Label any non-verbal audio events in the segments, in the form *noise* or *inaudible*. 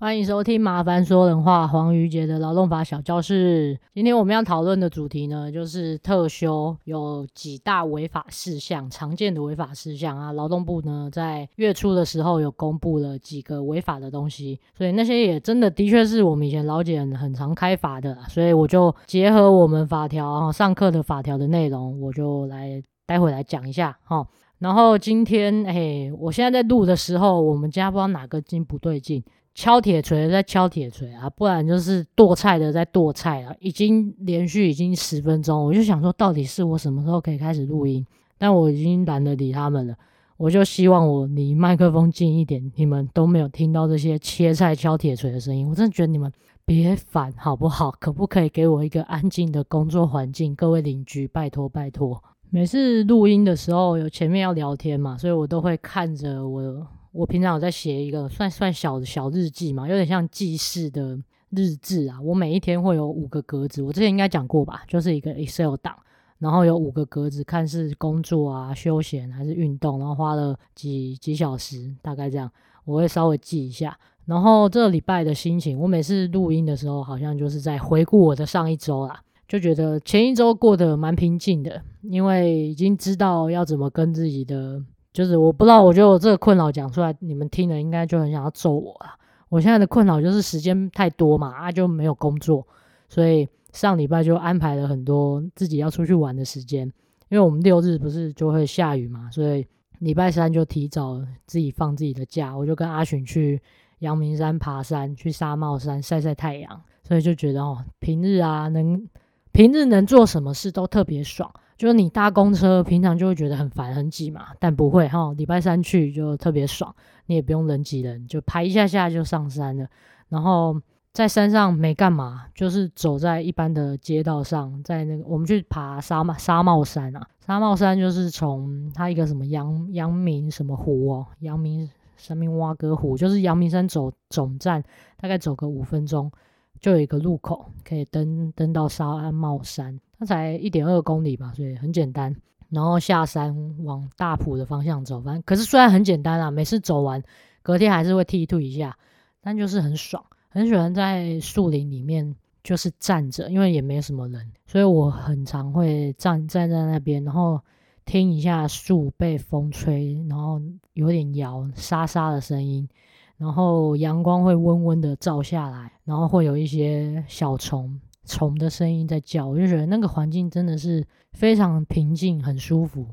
欢迎收听《麻烦说人话》黄瑜杰的劳动法小教室。今天我们要讨论的主题呢，就是特休有几大违法事项，常见的违法事项啊。劳动部呢在月初的时候有公布了几个违法的东西，所以那些也真的的确是我们以前劳检很常开罚的，所以我就结合我们法条啊上课的法条的内容，我就来待会来讲一下哈。然后今天哎，我现在在录的时候，我们家不知道哪个筋不对劲。敲铁锤的在敲铁锤啊，不然就是剁菜的在剁菜啊，已经连续已经十分钟，我就想说，到底是我什么时候可以开始录音？但我已经懒得理他们了，我就希望我离麦克风近一点，你们都没有听到这些切菜敲铁锤的声音。我真的觉得你们别烦好不好？可不可以给我一个安静的工作环境？各位邻居，拜托拜托。每次录音的时候，有前面要聊天嘛，所以我都会看着我。我平常有在写一个算算小小日记嘛，有点像记事的日志啊。我每一天会有五个格子，我之前应该讲过吧，就是一个 Excel 档，然后有五个格子，看是工作啊、休闲还是运动，然后花了几几小时，大概这样，我会稍微记一下。然后这个礼拜的心情，我每次录音的时候，好像就是在回顾我的上一周啦，就觉得前一周过得蛮平静的，因为已经知道要怎么跟自己的。就是我不知道，我觉得我这个困扰讲出来，你们听了应该就很想要揍我啊！我现在的困扰就是时间太多嘛，啊就没有工作，所以上礼拜就安排了很多自己要出去玩的时间。因为我们六日不是就会下雨嘛，所以礼拜三就提早自己放自己的假，我就跟阿寻去阳明山爬山，去纱帽山晒晒太阳，所以就觉得哦，平日啊能平日能做什么事都特别爽。就是你搭公车，平常就会觉得很烦很挤嘛，但不会哈。礼拜三去就特别爽，你也不用人挤人，就排一下下就上山了。然后在山上没干嘛，就是走在一般的街道上，在那个我们去爬沙帽沙帽山啊，沙帽山就是从它一个什么阳阳明什么湖哦，阳明什么蛙哥湖，就是阳明山走总站，大概走个五分钟就有一个路口可以登登到沙安帽山。它才一点二公里吧，所以很简单。然后下山往大埔的方向走，反正可是虽然很简单啊，每次走完隔天还是会剃度一下，但就是很爽，很喜欢在树林里面就是站着，因为也没什么人，所以我很常会站站在那边，然后听一下树被风吹，然后有点摇沙沙的声音，然后阳光会温温的照下来，然后会有一些小虫。虫的声音在叫，我就觉得那个环境真的是非常平静，很舒服。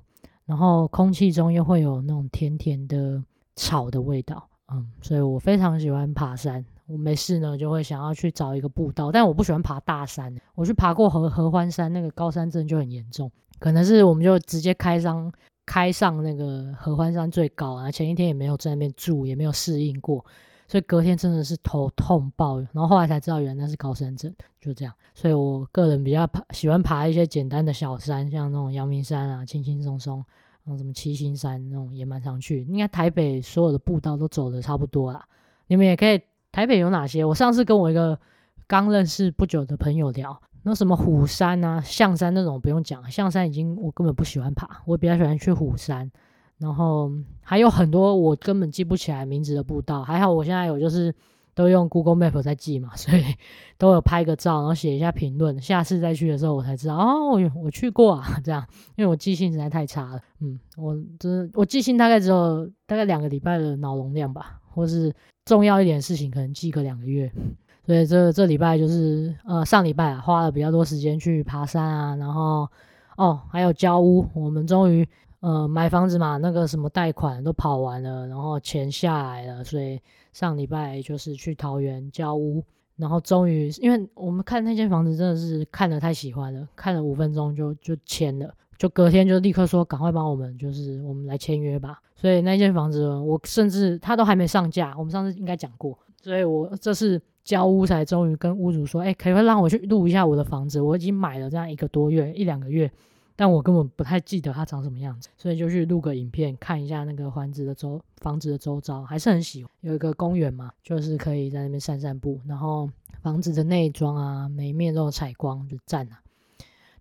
然后空气中又会有那种甜甜的草的味道，嗯，所以我非常喜欢爬山。我没事呢，就会想要去找一个步道，但我不喜欢爬大山。我去爬过合合欢山，那个高山症就很严重，可能是我们就直接开上开上那个合欢山最高啊，前一天也没有在那边住，也没有适应过。所以隔天真的是头痛爆，然后后来才知道原来那是高山症，就这样。所以我个人比较爬，喜欢爬一些简单的小山，像那种阳明山啊，轻轻松松，然后什么七星山那种也蛮常去。应该台北所有的步道都走得差不多啦。你们也可以，台北有哪些？我上次跟我一个刚认识不久的朋友聊，那什么虎山啊、象山那种不用讲，象山已经我根本不喜欢爬，我比较喜欢去虎山。然后还有很多我根本记不起来名字的步道，还好我现在有就是都用 Google Map 在记嘛，*laughs* 所以都有拍个照，然后写一下评论。下次再去的时候，我才知道哦，我去过啊，这样，因为我记性实在太差了。嗯，我这我记性大概只有大概两个礼拜的脑容量吧，或是重要一点事情可能记个两个月。所以这这礼拜就是呃上礼拜啊，花了比较多时间去爬山啊，然后哦还有交屋，我们终于。呃，买房子嘛，那个什么贷款都跑完了，然后钱下来了，所以上礼拜就是去桃园交屋，然后终于，因为我们看那间房子真的是看得太喜欢了，看了五分钟就就签了，就隔天就立刻说赶快帮我们，就是我们来签约吧。所以那间房子我甚至他都还没上架，我们上次应该讲过，所以我这次交屋才终于跟屋主说，哎，可以让我去录一下我的房子，我已经买了这样一个多月，一两个月。但我根本不太记得它长什么样子，所以就去录个影片看一下那个房子的周房子的周遭，还是很喜欢。有一个公园嘛，就是可以在那边散散步，然后房子的内装啊，每一面都有采光，就赞啊。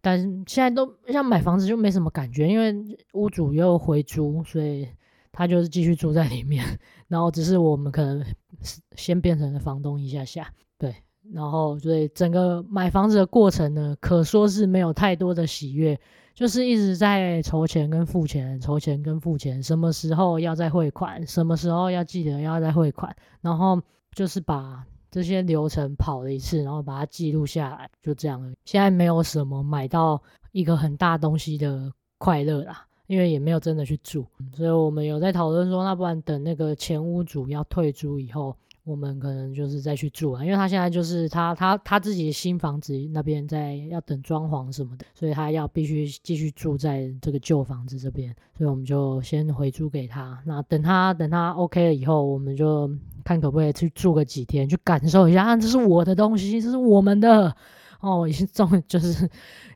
但现在都像买房子就没什么感觉，因为屋主又回租，所以他就是继续住在里面，然后只是我们可能先变成了房东一下下，对，然后所以整个买房子的过程呢，可说是没有太多的喜悦，就是一直在筹钱跟付钱，筹钱跟付钱，什么时候要再汇款，什么时候要记得要再汇款，然后就是把这些流程跑了一次，然后把它记录下来，就这样了。现在没有什么买到一个很大东西的快乐啦。因为也没有真的去住，所以我们有在讨论说，那不然等那个前屋主要退租以后，我们可能就是再去住啊。因为他现在就是他他他自己的新房子那边在要等装潢什么的，所以他要必须继续住在这个旧房子这边，所以我们就先回租给他。那等他等他 OK 了以后，我们就看可不可以去住个几天，去感受一下，啊，这是我的东西，这是我们的哦，已经终就是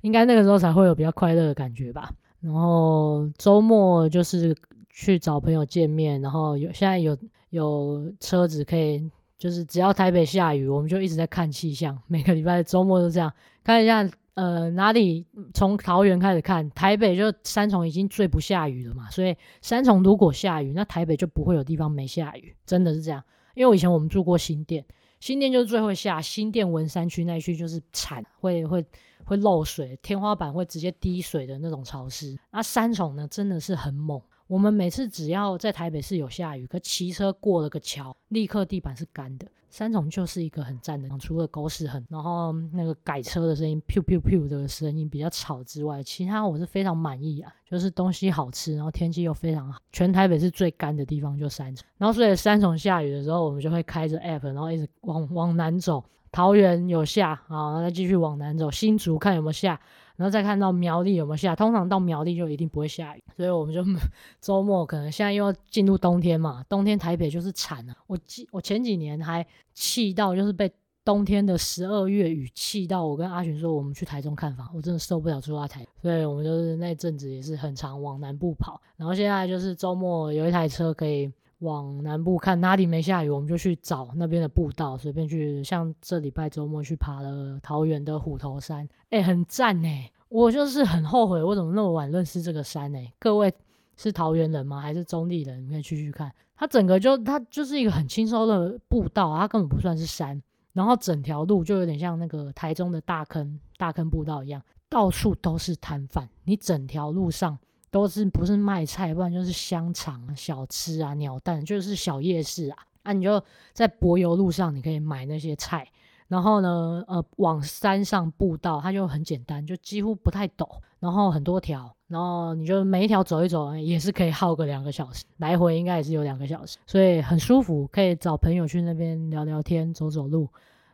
应该那个时候才会有比较快乐的感觉吧。然后周末就是去找朋友见面，然后有现在有有车子可以，就是只要台北下雨，我们就一直在看气象，每个礼拜周末都这样看一下。呃，哪里从桃园开始看，台北就三重已经最不下雨了嘛，所以三重如果下雨，那台北就不会有地方没下雨，真的是这样。因为以前我们住过新店，新店就是最会下，新店文山区那一区就是惨，会会。会漏水，天花板会直接滴水的那种潮湿。那三重呢，真的是很猛。我们每次只要在台北市有下雨，可骑车过了个桥，立刻地板是干的。三重就是一个很赞的，除了狗屎很，然后那个改车的声音，噗噗噗的声音比较吵之外，其他我是非常满意啊。就是东西好吃，然后天气又非常好。全台北是最干的地方就三重。然后所以三重下雨的时候，我们就会开着 app，然后一直往往南走。桃园有下啊，然后再继续往南走，新竹看有没有下，然后再看到苗栗有没有下。通常到苗栗就一定不会下雨，所以我们就 *laughs* 周末可能现在又要进入冬天嘛，冬天台北就是惨了。我记我前几年还气到，就是被冬天的十二月雨气到，我跟阿群说我们去台中看房，我真的受不了住在台，所以我们就是那阵子也是很常往南部跑。然后现在就是周末有一台车可以。往南部看哪里没下雨，我们就去找那边的步道，随便去。像这礼拜周末去爬了桃园的虎头山，哎、很赞哎！我就是很后悔，我怎么那么晚认识这个山哎？各位是桃园人吗？还是中坜人？你可以去去看，它整个就它就是一个很轻松的步道，它根本不算是山，然后整条路就有点像那个台中的大坑大坑步道一样，到处都是摊贩，你整条路上。都是不是卖菜，不然就是香肠、小吃啊、鸟蛋，就是小夜市啊。啊，你就在柏油路上，你可以买那些菜。然后呢，呃，往山上步道，它就很简单，就几乎不太陡，然后很多条，然后你就每一条走一走，也是可以耗个两个小时，来回应该也是有两个小时，所以很舒服，可以找朋友去那边聊聊天、走走路，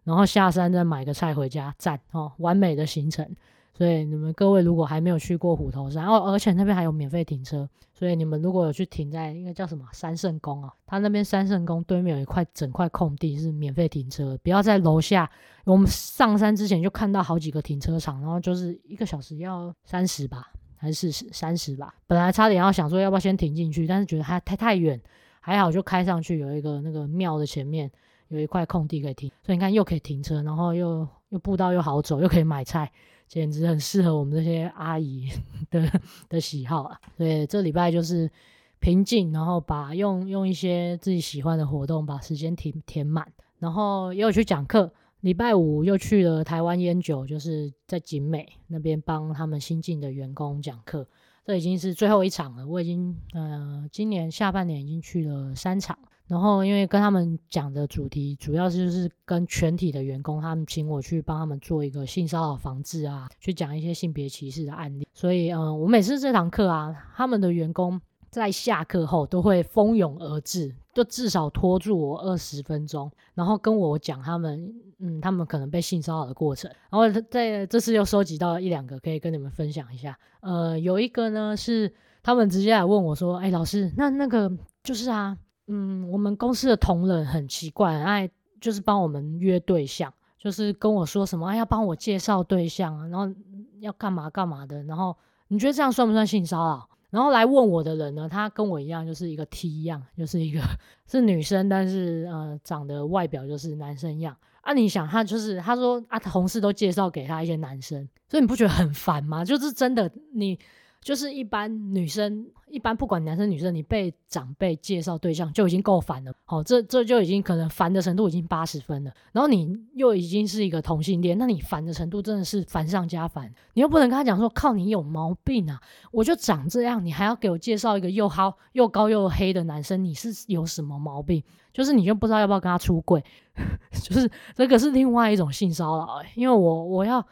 然后下山再买个菜回家，赞哦，完美的行程。所以你们各位如果还没有去过虎头山，哦，而且那边还有免费停车，所以你们如果有去停在应该叫什么三圣宫啊，他那边三圣宫对面有一块整块空地是免费停车，不要在楼下。我们上山之前就看到好几个停车场，然后就是一个小时要三十吧，还是四十三十吧。本来差点要想说要不要先停进去，但是觉得还太太远，还好就开上去有一个那个庙的前面有一块空地可以停，所以你看又可以停车，然后又又步道又好走，又可以买菜。简直很适合我们这些阿姨 *laughs* 的的喜好啊！所以这礼拜就是平静，然后把用用一些自己喜欢的活动把时间填填满，然后又去讲课。礼拜五又去了台湾烟酒，就是在景美那边帮他们新进的员工讲课。这已经是最后一场了，我已经呃今年下半年已经去了三场。然后，因为跟他们讲的主题主要是就是跟全体的员工，他们请我去帮他们做一个性骚扰防治啊，去讲一些性别歧视的案例。所以，嗯，我每次这堂课啊，他们的员工在下课后都会蜂拥而至，就至少拖住我二十分钟，然后跟我讲他们，嗯，他们可能被性骚扰的过程。然后在这次又收集到一两个，可以跟你们分享一下。呃，有一个呢是他们直接来问我说：“哎，老师，那那个就是啊。”嗯，我们公司的同仁很奇怪，爱就是帮我们约对象，就是跟我说什么，哎，要帮我介绍对象，然后要干嘛干嘛的。然后你觉得这样算不算性骚扰？然后来问我的人呢，他跟我一样，就是一个 T 一样，就是一个是女生，但是呃，长得外表就是男生样。啊，你想他就是他说啊，同事都介绍给他一些男生，所以你不觉得很烦吗？就是真的你。就是一般女生，一般不管男生女生，你被长辈介绍对象就已经够烦了。好，这这就已经可能烦的程度已经八十分了。然后你又已经是一个同性恋，那你烦的程度真的是烦上加烦。你又不能跟他讲说，靠，你有毛病啊！我就长这样，你还要给我介绍一个又好又高又黑的男生，你是有什么毛病？就是你就不知道要不要跟他出柜，*laughs* 就是这个是另外一种性骚扰。因为我我要。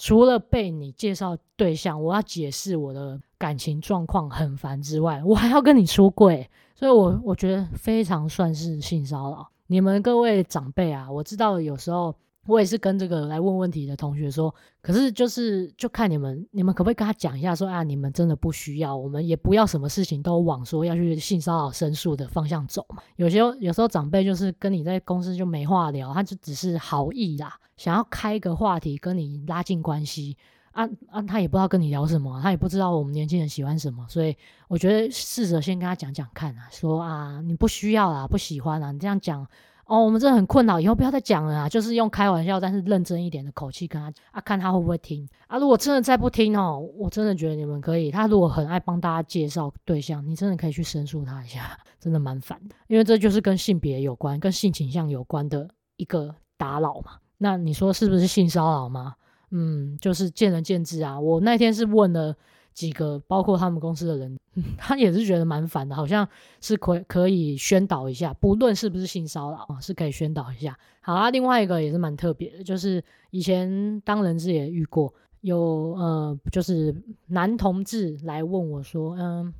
除了被你介绍对象，我要解释我的感情状况很烦之外，我还要跟你出柜，所以我我觉得非常算是性骚扰。你们各位长辈啊，我知道有时候。我也是跟这个来问问题的同学说，可是就是就看你们，你们可不可以跟他讲一下说，啊，你们真的不需要，我们也不要什么事情都往说要去性骚扰申诉的方向走嘛。有些有时候长辈就是跟你在公司就没话聊，他就只是好意啦，想要开个话题跟你拉近关系啊啊，他也不知道跟你聊什么，他也不知道我们年轻人喜欢什么，所以我觉得试着先跟他讲讲看啊，说啊，你不需要啦，不喜欢啊，你这样讲。哦，我们真的很困扰，以后不要再讲了啊！就是用开玩笑，但是认真一点的口气跟他啊，看他会不会听啊。如果真的再不听哦，我真的觉得你们可以。他如果很爱帮大家介绍对象，你真的可以去申诉他一下，*laughs* 真的蛮烦的。因为这就是跟性别有关、跟性倾向有关的一个打扰嘛。那你说是不是性骚扰吗？嗯，就是见仁见智啊。我那天是问了。几个包括他们公司的人，他也是觉得蛮烦的，好像是可可以宣导一下，不论是不是性骚扰啊，是可以宣导一下。好啊，另外一个也是蛮特别的，就是以前当人质也遇过，有呃，就是男同志来问我说，嗯，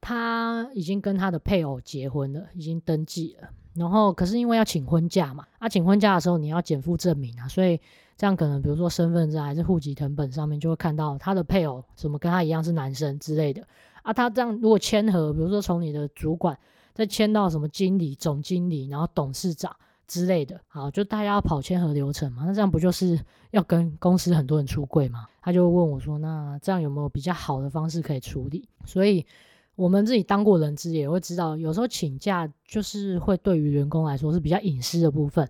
他已经跟他的配偶结婚了，已经登记了，然后可是因为要请婚假嘛，啊，请婚假的时候你要减负证明啊，所以。这样可能，比如说身份证还是户籍成本上面，就会看到他的配偶什么跟他一样是男生之类的啊。他这样如果签合，比如说从你的主管再签到什么经理、总经理，然后董事长之类的，好，就大家要跑签合流程嘛。那这样不就是要跟公司很多人出柜吗？他就问我说：“那这样有没有比较好的方式可以处理？”所以我们自己当过人资也会知道，有时候请假就是会对于员工来说是比较隐私的部分。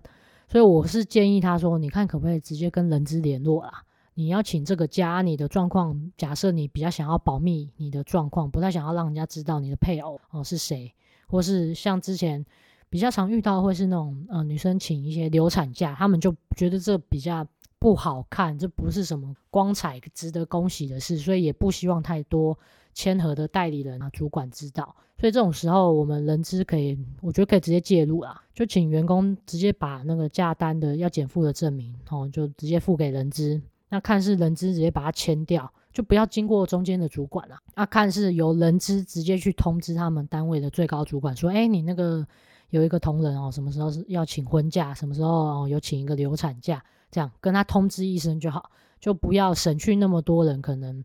所以我是建议他说，你看可不可以直接跟人资联络啦？你要请这个假，你的状况，假设你比较想要保密你的状况，不太想要让人家知道你的配偶哦是谁，或是像之前比较常遇到会是那种呃女生请一些流产假，他们就觉得这比较不好看，这不是什么光彩值得恭喜的事，所以也不希望太多。签合的代理人啊，主管知道，所以这种时候我们人资可以，我觉得可以直接介入啦，就请员工直接把那个假单的要减负的证明，哦，就直接付给人资，那看是人资直接把它签掉，就不要经过中间的主管了，那看是由人资直接去通知他们单位的最高主管说，哎，你那个有一个同仁哦，什么时候是要请婚假，什么时候哦有请一个流产假，这样跟他通知一声就好，就不要省去那么多人可能。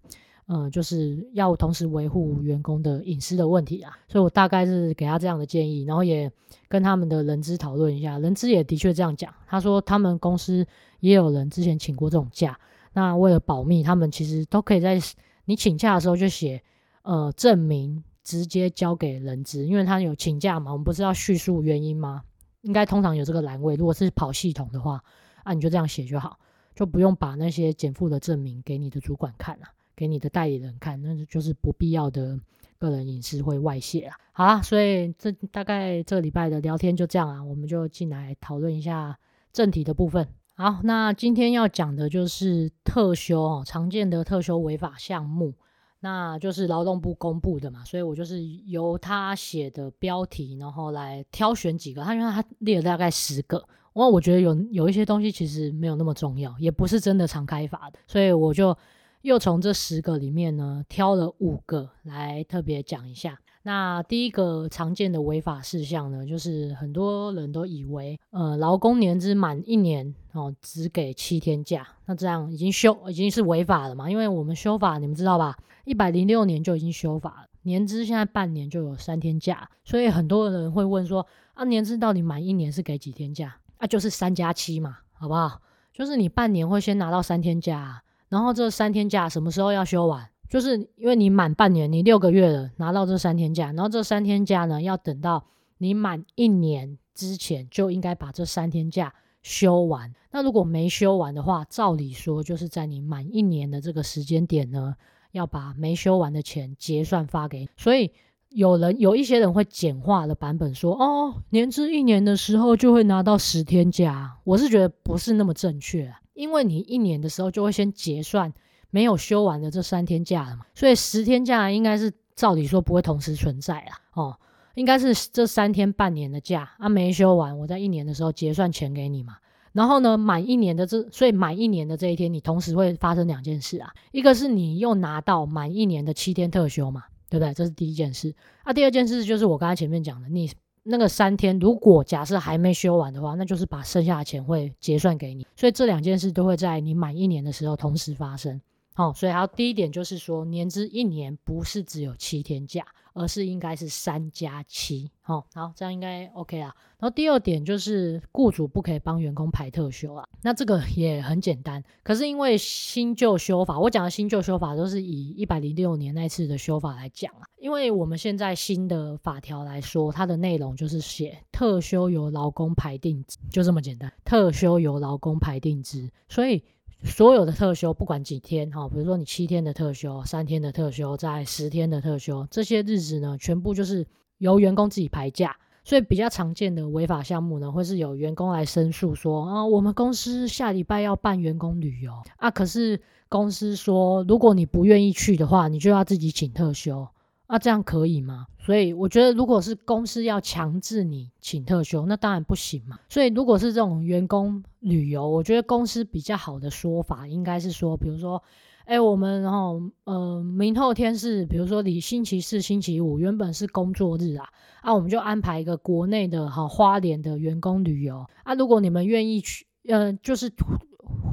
嗯，就是要同时维护员工的隐私的问题啊，所以我大概是给他这样的建议，然后也跟他们的人资讨论一下，人资也的确这样讲，他说他们公司也有人之前请过这种假，那为了保密，他们其实都可以在你请假的时候就写呃证明，直接交给人资，因为他有请假嘛，我们不是要叙述原因吗？应该通常有这个栏位，如果是跑系统的话，啊你就这样写就好，就不用把那些减负的证明给你的主管看了。给你的代理人看，那就是不必要的个人隐私会外泄啊。好啦，所以这大概这个礼拜的聊天就这样啊，我们就进来讨论一下正题的部分。好，那今天要讲的就是特休哦，常见的特休违法项目，那就是劳动部公布的嘛，所以我就是由他写的标题，然后来挑选几个，他因为他列了大概十个，我我觉得有有一些东西其实没有那么重要，也不是真的常开发的，所以我就。又从这十个里面呢，挑了五个来特别讲一下。那第一个常见的违法事项呢，就是很多人都以为，呃，劳工年资满一年哦，只给七天假，那这样已经修已经是违法了嘛？因为我们修法，你们知道吧？一百零六年就已经修法了，年资现在半年就有三天假，所以很多人会问说，啊，年资到底满一年是给几天假？啊，就是三加七嘛，好不好？就是你半年会先拿到三天假。然后这三天假什么时候要休完？就是因为你满半年，你六个月了，拿到这三天假，然后这三天假呢，要等到你满一年之前就应该把这三天假休完。那如果没休完的话，照理说就是在你满一年的这个时间点呢，要把没休完的钱结算发给你。所以有人有一些人会简化的版本说，哦，年资一年的时候就会拿到十天假。我是觉得不是那么正确，因为你一年的时候就会先结算没有休完的这三天假了嘛，所以十天假应该是照理说不会同时存在啊，哦。应该是这三天半年的假啊，没休完，我在一年的时候结算钱给你嘛。然后呢，满一年的这，所以满一年的这一天，你同时会发生两件事啊。一个是你又拿到满一年的七天特休嘛，对不对？这是第一件事。啊，第二件事就是我刚才前面讲的，你那个三天，如果假设还没修完的话，那就是把剩下的钱会结算给你。所以这两件事都会在你满一年的时候同时发生。哦，所以还有第一点就是说，年资一年不是只有七天假。而是应该是三加七，好，好，这样应该 OK 啊。然后第二点就是雇主不可以帮员工排特休啊，那这个也很简单。可是因为新旧修法，我讲的新旧修法都是以一百零六年那次的修法来讲啊。因为我们现在新的法条来说，它的内容就是写特休由劳工排定，就这么简单。特休由劳工排定之，所以。所有的特休，不管几天哈，比如说你七天的特休、三天的特休、在十天的特休，这些日子呢，全部就是由员工自己排假。所以比较常见的违法项目呢，会是有员工来申诉说啊，我们公司下礼拜要办员工旅游啊，可是公司说，如果你不愿意去的话，你就要自己请特休。那、啊、这样可以吗？所以我觉得，如果是公司要强制你请特休，那当然不行嘛。所以如果是这种员工旅游，我觉得公司比较好的说法应该是说，比如说，哎，我们然后呃，明后天是比如说你星期四、星期五原本是工作日啊，啊，我们就安排一个国内的哈花莲的员工旅游啊，如果你们愿意去，呃，就是。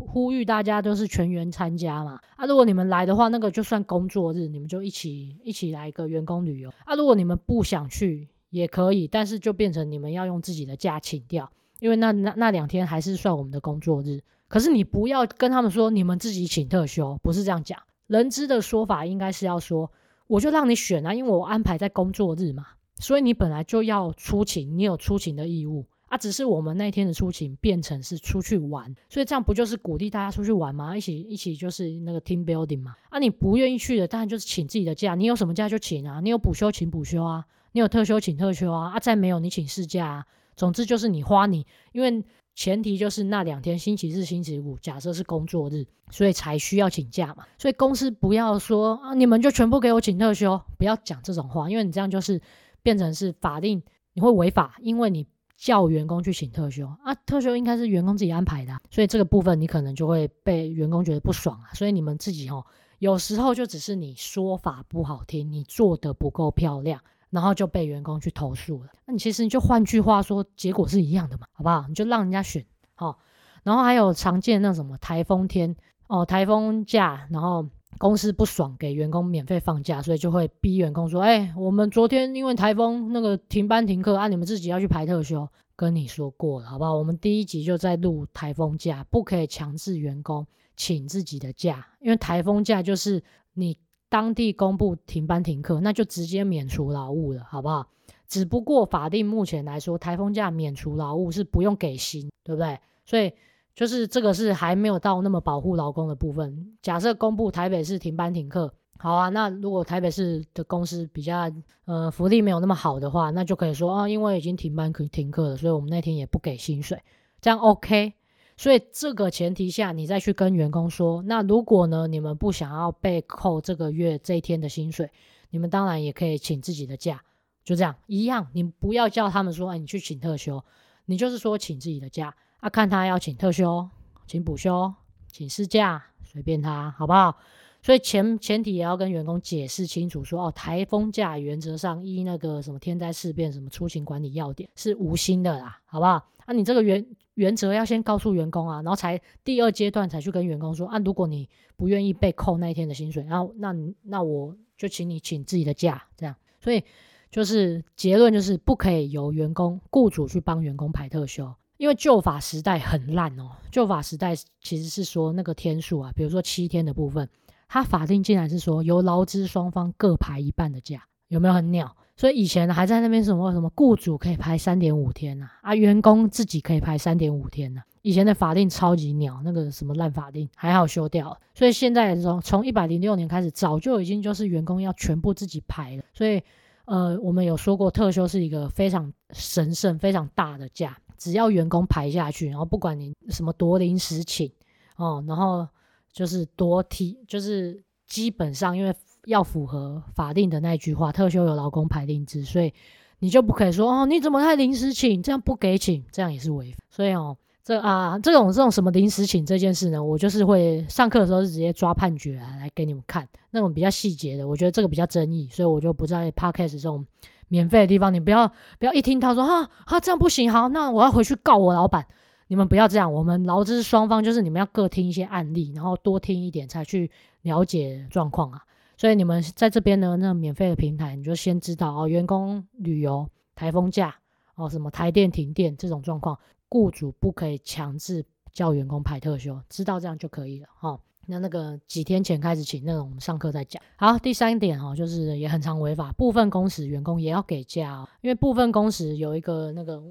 呼吁大家都是全员参加嘛啊！如果你们来的话，那个就算工作日，你们就一起一起来一个员工旅游啊！如果你们不想去也可以，但是就变成你们要用自己的假请掉，因为那那那两天还是算我们的工作日。可是你不要跟他们说你们自己请特休，不是这样讲。人资的说法应该是要说，我就让你选啊，因为我安排在工作日嘛，所以你本来就要出勤，你有出勤的义务。啊，只是我们那天的出勤变成是出去玩，所以这样不就是鼓励大家出去玩吗？一起一起就是那个 team building 嘛。啊，你不愿意去的，当然就是请自己的假。你有什么假就请啊，你有补休请补休啊，你有特休请特休啊。啊，再没有你请事假啊。总之就是你花你，因为前提就是那两天星期日、星期五，假设是工作日，所以才需要请假嘛。所以公司不要说啊，你们就全部给我请特休，不要讲这种话，因为你这样就是变成是法定，你会违法，因为你。叫员工去请特休啊，特休应该是员工自己安排的，所以这个部分你可能就会被员工觉得不爽啊。所以你们自己哦，有时候就只是你说法不好听，你做得不够漂亮，然后就被员工去投诉了。那你其实你就换句话说，结果是一样的嘛，好不好？你就让人家选好，然后还有常见那什么台风天哦，台风假，然后。公司不爽，给员工免费放假，所以就会逼员工说：“哎，我们昨天因为台风那个停班停课啊，你们自己要去排特休。”跟你说过了，好不好？我们第一集就在录台风假，不可以强制员工请自己的假，因为台风假就是你当地公布停班停课，那就直接免除劳务了，好不好？只不过法定目前来说，台风假免除劳务是不用给薪，对不对？所以。就是这个是还没有到那么保护劳工的部分。假设公布台北市停班停课，好啊，那如果台北市的公司比较呃福利没有那么好的话，那就可以说啊，因为已经停班停课了，所以我们那天也不给薪水，这样 OK。所以这个前提下，你再去跟员工说，那如果呢你们不想要被扣这个月这一天的薪水，你们当然也可以请自己的假，就这样一样，你不要叫他们说，哎，你去请特休，你就是说请自己的假。啊，看他要请特休、请补休、请事假，随便他，好不好？所以前前提也要跟员工解释清楚说，哦，台风假原则上依那个什么天灾事变、什么出勤管理要点是无薪的啦，好不好？啊，你这个原原则要先告诉员工啊，然后才第二阶段才去跟员工说啊，如果你不愿意被扣那一天的薪水，然后那那我就请你请自己的假，这样。所以就是结论就是不可以由员工雇主去帮员工排特休。因为旧法时代很烂哦，旧法时代其实是说那个天数啊，比如说七天的部分，它法定竟然是说由劳资双方各排一半的假，有没有很鸟？所以以前还在那边什么什么雇主可以排三点五天呐，啊，员工自己可以排三点五天呐，以前的法令超级鸟，那个什么烂法令还好修掉了，所以现在从从一百零六年开始，早就已经就是员工要全部自己排了。所以呃，我们有说过，特休是一个非常神圣、非常大的假，只要员工排下去，然后不管你什么多临时请哦，然后就是多提，就是基本上因为要符合法定的那句话，特休有劳工排定制，所以你就不可以说哦，你怎么太临时请，这样不给请，这样也是违法。所以哦。这啊，这种这种什么临时请这件事呢，我就是会上课的时候是直接抓判决来来给你们看，那种比较细节的，我觉得这个比较争议，所以我就不在 Podcast 这种免费的地方，你不要不要一听他说哈哈这样不行，好，那我要回去告我老板，你们不要这样，我们劳资双方就是你们要各听一些案例，然后多听一点才去了解状况啊，所以你们在这边呢，那免费的平台，你就先知道哦，员工旅游、台风假哦，什么台电停电这种状况。雇主不可以强制叫员工排特休，知道这样就可以了哈。那那个几天前开始请那种，上课再讲。好，第三点哈，就是也很常违法，部分工时员工也要给假哦。因为部分工时有一个那个，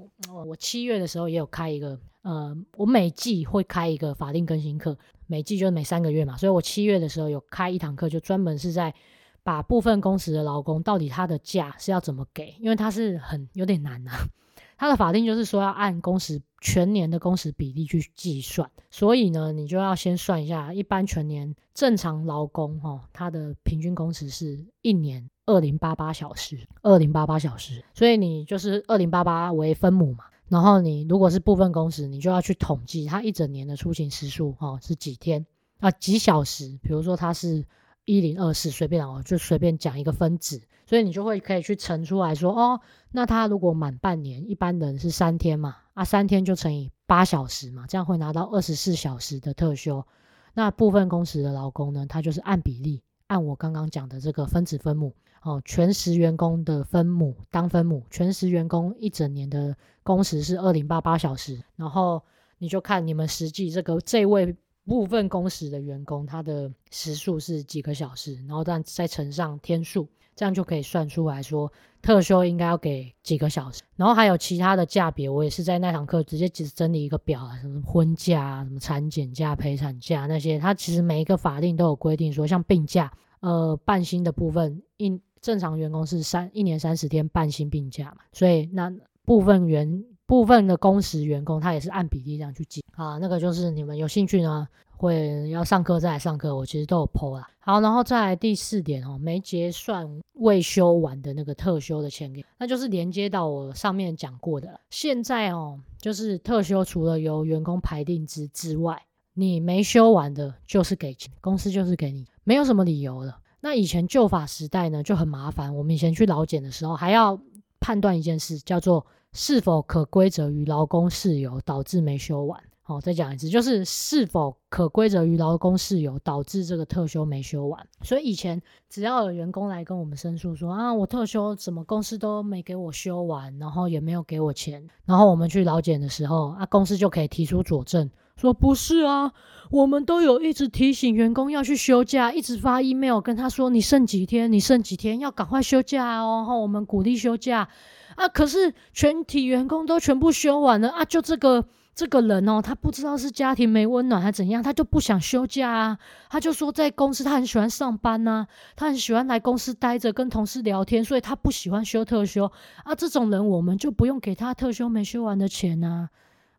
我七月的时候也有开一个，呃，我每季会开一个法定更新课，每季就是每三个月嘛，所以我七月的时候有开一堂课，就专门是在把部分工时的劳工到底他的假是要怎么给，因为他是很有点难啊。*laughs* 他的法定就是说要按工时全年的工时比例去计算，所以呢，你就要先算一下，一般全年正常劳工哈，他的平均工时是一年二零八八小时，二零八八小时，所以你就是二零八八为分母嘛，然后你如果是部分工时，你就要去统计他一整年的出勤时数哈是几天。啊几小时，比如说他是一零二四，随便哦，就随便讲一个分子。所以你就会可以去乘出来说，哦，那他如果满半年，一般人是三天嘛，啊，三天就乘以八小时嘛，这样会拿到二十四小时的特休。那部分工时的劳工呢，他就是按比例，按我刚刚讲的这个分子分母，哦，全时员工的分母当分母，全时员工一整年的工时是二零八八小时，然后你就看你们实际这个这位部分工时的员工他的时数是几个小时，然后再再乘上天数。这样就可以算出来说，特休应该要给几个小时，然后还有其他的假别，我也是在那堂课直接只整理一个表啊，什么婚假啊，什么产检假、陪产假那些，它其实每一个法定都有规定说，像病假，呃，半薪的部分，一正常员工是三一年三十天半薪病假嘛，所以那部分员部分的工时员工，他也是按比例这样去计。啊，那个就是你们有兴趣呢。会要上课再来上课，我其实都有 po 啦。好，然后再来第四点哦，没结算未休完的那个特休的钱给，那就是连接到我上面讲过的。现在哦，就是特休除了由员工排定之之外，你没休完的，就是给钱，公司就是给你，没有什么理由了。那以前旧法时代呢就很麻烦，我们以前去劳检的时候还要判断一件事，叫做是否可归责于劳工事由导致没休完。好，再讲一次，就是是否可归责于劳工事由导致这个特休没休完。所以以前只要有员工来跟我们申诉说啊，我特休怎么公司都没给我休完，然后也没有给我钱，然后我们去劳检的时候啊，公司就可以提出佐证，说不是啊，我们都有一直提醒员工要去休假，一直发 email 跟他说，你剩几天，你剩几天要赶快休假哦，然后我们鼓励休假啊，可是全体员工都全部休完了啊，就这个。这个人哦，他不知道是家庭没温暖还怎样，他就不想休假啊。他就说在公司他很喜欢上班呐、啊，他很喜欢来公司待着跟同事聊天，所以他不喜欢休特休啊。这种人我们就不用给他特休没休完的钱呐。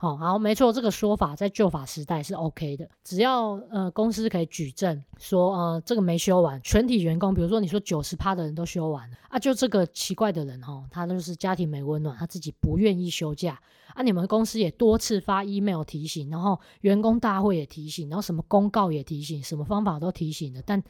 好，好，没错，这个说法在旧法时代是 OK 的，只要呃公司可以举证说呃这个没休完，全体员工，比如说你说九十趴的人都休完了啊，就这个奇怪的人、哦，他就是家庭没温暖，他自己不愿意休假啊，你们公司也多次发 email 提醒，然后员工大会也提醒，然后什么公告也提醒，什么方法都提醒了，但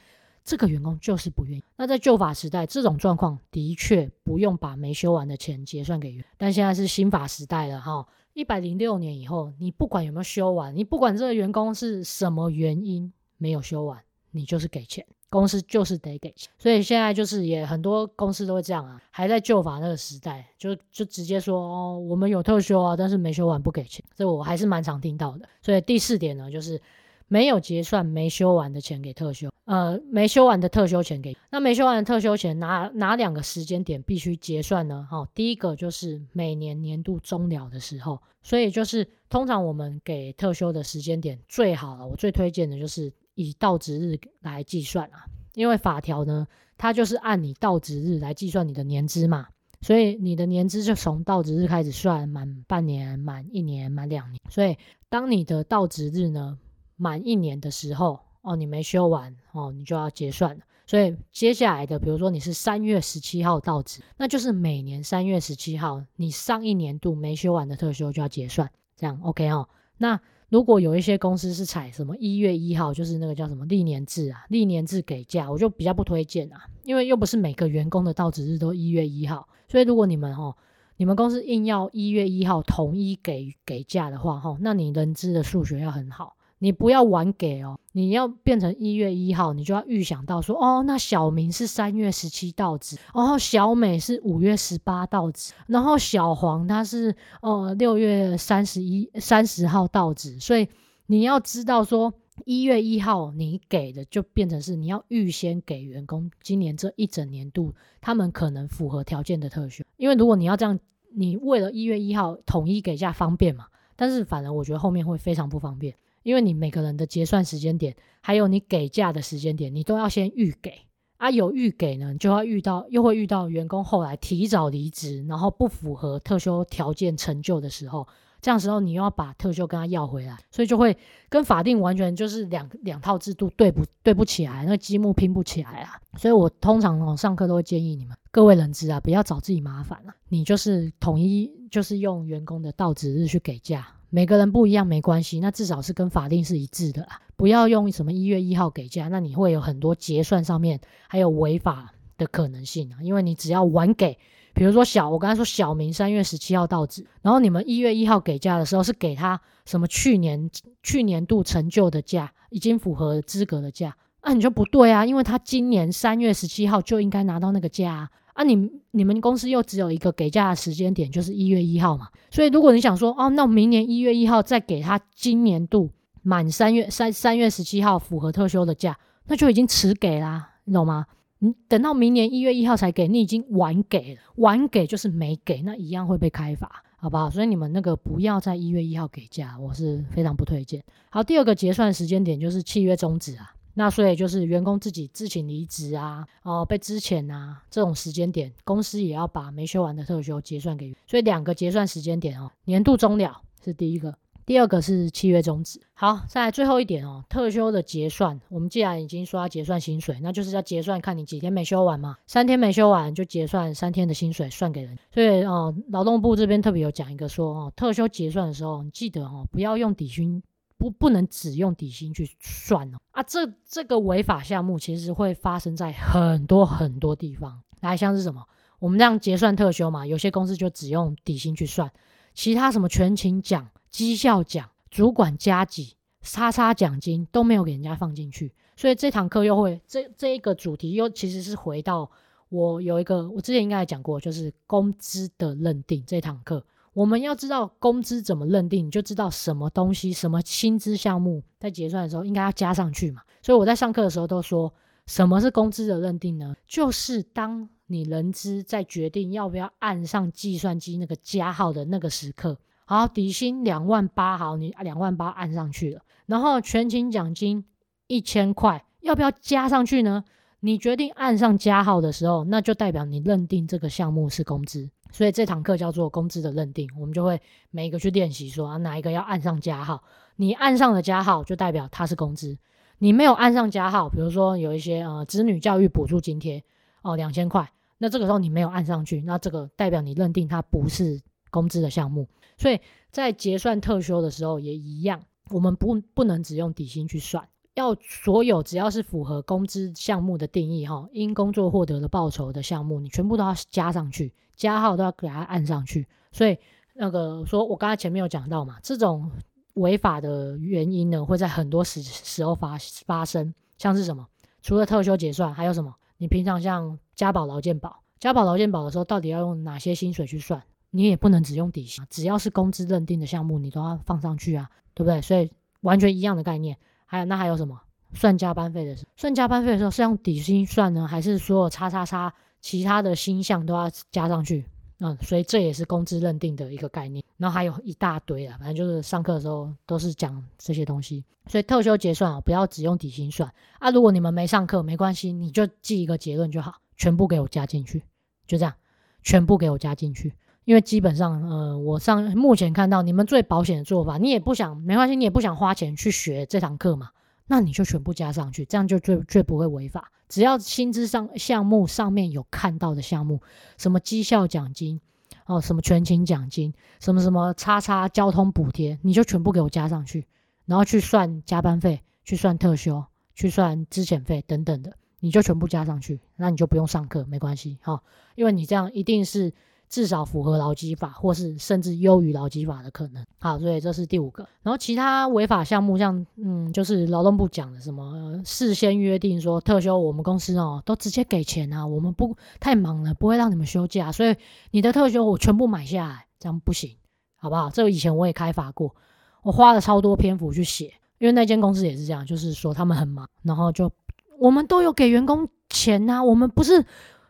这个员工就是不愿意。那在旧法时代，这种状况的确不用把没休完的钱结算给员，但现在是新法时代了哈。一百零六年以后，你不管有没有休完，你不管这个员工是什么原因没有休完，你就是给钱，公司就是得给钱。所以现在就是也很多公司都会这样啊，还在旧法那个时代，就就直接说哦，我们有特休啊，但是没休完不给钱，这我还是蛮常听到的。所以第四点呢，就是没有结算没休完的钱给特休。呃没休完的特休钱给。那没休完的特休钱哪哪两个时间点必须结算呢？哈、第一个就是每年年度终了的时候，所以就是通常我们给特休的时间点最好了，我最推荐的就是以到职日来计算啊，因为法条呢，它就是按你到职日来计算你的年资嘛。所以你的年资就从到职日开始算，满半年、满一年、满两年。所以当你的到职日呢满一年的时候，哦，你没休完哦，你就要结算了。所以接下来的，比如说你是三月十七号到职，那就是每年三月十七号，你上一年度没休完的特休就要结算，这样 OK 哦。那如果有一些公司是采什么一月一号，就是那个叫什么历年制啊，历年制给假，我就比较不推荐啊，因为又不是每个员工的到职日都一月一号，所以如果你们哦，你们公司硬要一月一号统一给给假的话齁，那你人资的数学要很好。你不要晚给哦，你要变成一月一号，你就要预想到说，哦，那小明是三月十七到职，然后小美是五月十八到职，然后小黄他是呃六月三十一三十号到职，所以你要知道说一月一号你给的就变成是你要预先给员工今年这一整年度他们可能符合条件的特休，因为如果你要这样，你为了一月一号统一给假方便嘛，但是反而我觉得后面会非常不方便。因为你每个人的结算时间点，还有你给假的时间点，你都要先预给啊。有预给呢，就要遇到又会遇到员工后来提早离职，然后不符合特休条件成就的时候，这样时候你又要把特休跟他要回来，所以就会跟法定完全就是两两套制度对不对不起来，那个积木拼不起来啊。所以我通常哦上课都会建议你们各位人资啊，不要找自己麻烦了，你就是统一就是用员工的到职日去给假。每个人不一样没关系，那至少是跟法定是一致的啦。不要用什么一月一号给假，那你会有很多结算上面还有违法的可能性啊。因为你只要晚给，比如说小，我刚才说小明三月十七号到职，然后你们一月一号给假的时候是给他什么去年去年度成就的假，已经符合资格的假，那你就不对啊，因为他今年三月十七号就应该拿到那个假。啊你，你你们公司又只有一个给假的时间点，就是一月一号嘛。所以如果你想说，哦，那明年一月一号再给他今年度满三月三三月十七号符合特休的假，那就已经迟给啦，你懂吗？你等到明年一月一号才给，你已经晚给了，晚给就是没给，那一样会被开罚，好不好？所以你们那个不要在一月一号给假，我是非常不推荐。好，第二个结算时间点就是契约终止啊。那所以就是员工自己自请离职啊，哦，被支遣啊，这种时间点，公司也要把没休完的特休结算给。所以两个结算时间点哦，年度终了是第一个，第二个是契约终止。好，再来最后一点哦，特休的结算，我们既然已经说要结算薪水，那就是要结算看你几天没休完嘛，三天没休完就结算三天的薪水算给人。所以哦，劳动部这边特别有讲一个说哦，特休结算的时候，你记得哦，不要用底薪。不，不能只用底薪去算哦啊！这这个违法项目其实会发生在很多很多地方。来，像是什么？我们这样结算特休嘛，有些公司就只用底薪去算，其他什么全勤奖、绩效奖、主管加给、叉叉奖金都没有给人家放进去。所以这堂课又会这这一个主题又其实是回到我有一个我之前应该也讲过，就是工资的认定这堂课。我们要知道工资怎么认定，你就知道什么东西、什么薪资项目在结算的时候应该要加上去嘛。所以我在上课的时候都说，什么是工资的认定呢？就是当你人资在决定要不要按上计算机那个加号的那个时刻，好，底薪两万八，好，你两万八按上去了，然后全勤奖金一千块，要不要加上去呢？你决定按上加号的时候，那就代表你认定这个项目是工资。所以这堂课叫做工资的认定，我们就会每一个去练习说啊，哪一个要按上加号，你按上了加号就代表它是工资，你没有按上加号，比如说有一些呃子女教育补助津贴哦两千块，那这个时候你没有按上去，那这个代表你认定它不是工资的项目。所以在结算特休的时候也一样，我们不不能只用底薪去算。要所有只要是符合工资项目的定义哈，因工作获得的报酬的项目，你全部都要加上去，加号都要给它按上去。所以那个说我刚才前面有讲到嘛，这种违法的原因呢，会在很多时时候发发生，像是什么？除了特休结算，还有什么？你平常像加保劳健保，加保劳健保的时候，到底要用哪些薪水去算？你也不能只用底薪，只要是工资认定的项目，你都要放上去啊，对不对？所以完全一样的概念。还有那还有什么？算加班费的时候，算加班费的时候是用底薪算呢，还是所有叉叉叉其他的星象都要加上去？嗯，所以这也是工资认定的一个概念。然后还有一大堆啊，反正就是上课的时候都是讲这些东西。所以特休结算啊，不要只用底薪算啊。如果你们没上课，没关系，你就记一个结论就好，全部给我加进去，就这样，全部给我加进去。因为基本上，呃，我上目前看到你们最保险的做法，你也不想，没关系，你也不想花钱去学这堂课嘛。那你就全部加上去，这样就最最不会违法。只要薪资上项目上面有看到的项目，什么绩效奖金哦，什么全勤奖金，什么什么叉叉交通补贴，你就全部给我加上去，然后去算加班费，去算特休，去算资遣费等等的，你就全部加上去，那你就不用上课，没关系哈，因为你这样一定是。至少符合劳基法，或是甚至优于劳基法的可能。好，所以这是第五个。然后其他违法项目，像嗯，就是劳动部讲的什么、事先约定说特休，我们公司哦都直接给钱啊，我们不太忙了，不会让你们休假，所以你的特休我全部买下来，这样不行，好不好？这个以前我也开罚过，我花了超多篇幅去写，因为那间公司也是这样，就是说他们很忙，然后就我们都有给员工钱呐、啊，我们不是。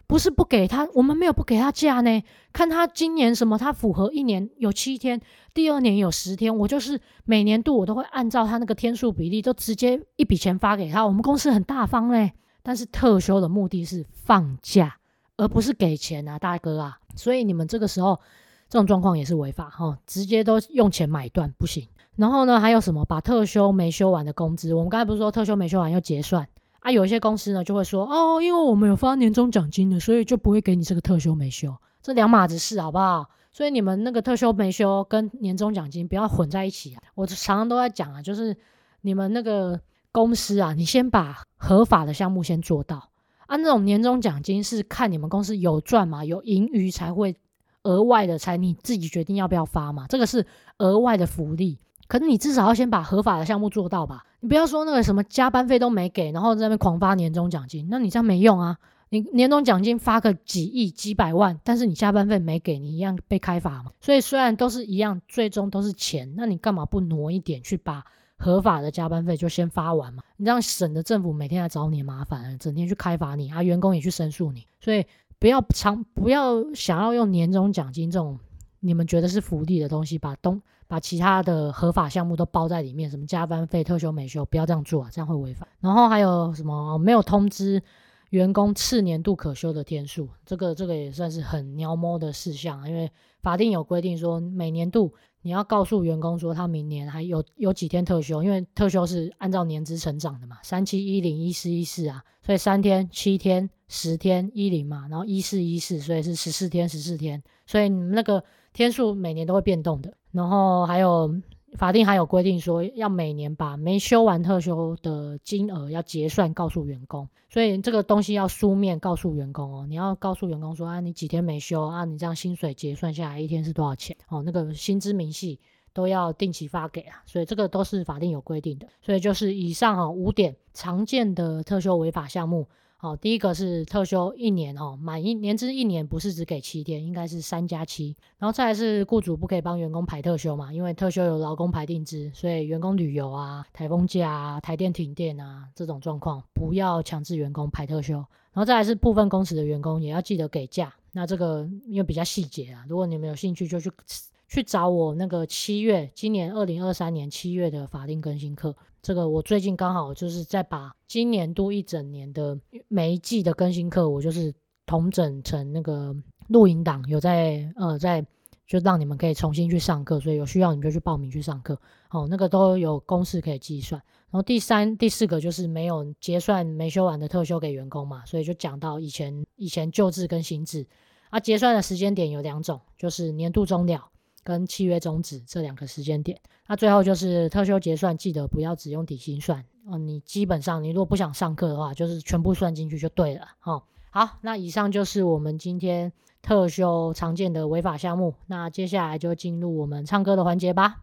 不是不给他，我们没有不给他假呢。看他今年什么，他符合一年有七天，第二年有十天，我就是每年度我都会按照他那个天数比例，都直接一笔钱发给他。我们公司很大方嘞，但是特休的目的是放假，而不是给钱啊，大哥啊。所以你们这个时候这种状况也是违法哈，直接都用钱买断不行。然后呢，还有什么把特休没休完的工资，我们刚才不是说特休没休完要结算？啊，有一些公司呢就会说，哦，因为我们有发年终奖金的，所以就不会给你这个特休没休，这两码子事，好不好？所以你们那个特休没休跟年终奖金不要混在一起啊！我常常都在讲啊，就是你们那个公司啊，你先把合法的项目先做到啊。那种年终奖金是看你们公司有赚嘛，有盈余才会额外的才你自己决定要不要发嘛，这个是额外的福利。可是你至少要先把合法的项目做到吧？你不要说那个什么加班费都没给，然后在那边狂发年终奖金，那你这样没用啊！你年终奖金发个几亿、几百万，但是你加班费没给，你一样被开罚嘛。所以虽然都是一样，最终都是钱，那你干嘛不挪一点去把合法的加班费就先发完嘛？你这样省得政府每天来找你麻烦，整天去开罚你啊，员工也去申诉你。所以不要常，不要想要用年终奖金这种你们觉得是福利的东西，把东。把其他的合法项目都包在里面，什么加班费、特休、美休，不要这样做啊，这样会违法。然后还有什么没有通知员工次年度可休的天数，这个这个也算是很鸟毛的事项，因为法定有规定说，每年度你要告诉员工说他明年还有有几天特休，因为特休是按照年资成长的嘛，三七一零一四一四啊，所以三天、七天、十天一零嘛，然后一四一四，所以是十四天十四天，所以你们那个天数每年都会变动的。然后还有法定还有规定说，要每年把没休完特休的金额要结算告诉员工，所以这个东西要书面告诉员工哦。你要告诉员工说啊，你几天没休啊？你这样薪水结算下来一天是多少钱？哦，那个薪资明细都要定期发给啊。所以这个都是法定有规定的。所以就是以上哈五点常见的特休违法项目。好，第一个是特休一年哦，满一年资一年不是只给七天，应该是三加七。然后再来是雇主不可以帮员工排特休嘛，因为特休有劳工排定制，所以员工旅游啊、台风假啊、台电停电啊这种状况，不要强制员工排特休。然后再来是部分工时的员工也要记得给假。那这个因为比较细节啊，如果你们有兴趣就去去找我那个七月，今年二零二三年七月的法定更新课。这个我最近刚好就是在把今年度一整年的每一季的更新课，我就是统整成那个录音档，有在呃在就让你们可以重新去上课，所以有需要你们就去报名去上课。好，那个都有公式可以计算。然后第三、第四个就是没有结算没修完的特休给员工嘛，所以就讲到以前以前旧制跟新制啊，结算的时间点有两种，就是年度终了。跟契约终止这两个时间点，那最后就是特休结算，记得不要只用底薪算哦。你基本上你如果不想上课的话，就是全部算进去就对了。哦，好，那以上就是我们今天特休常见的违法项目。那接下来就进入我们唱歌的环节吧。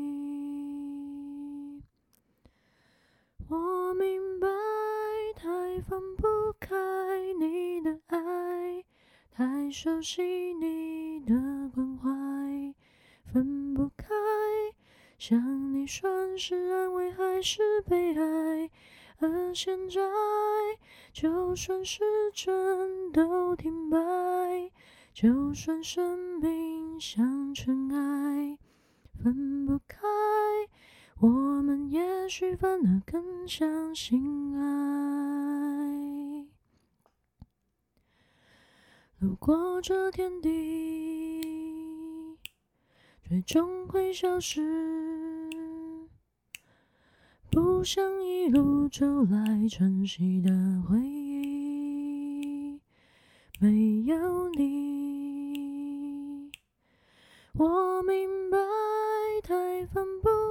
我明白，太放不开你的爱，太熟悉你的关怀，分不开。想你算是安慰还是悲哀？而现在，就算时针都停摆，就算生命像尘埃，分不开，我们也许反而更相信爱。路过这天地，最终会消失。不想一路走来珍惜的回忆，没有你，我明白，太放不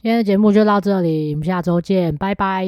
今天的节目就到这里，我们下周见，拜拜。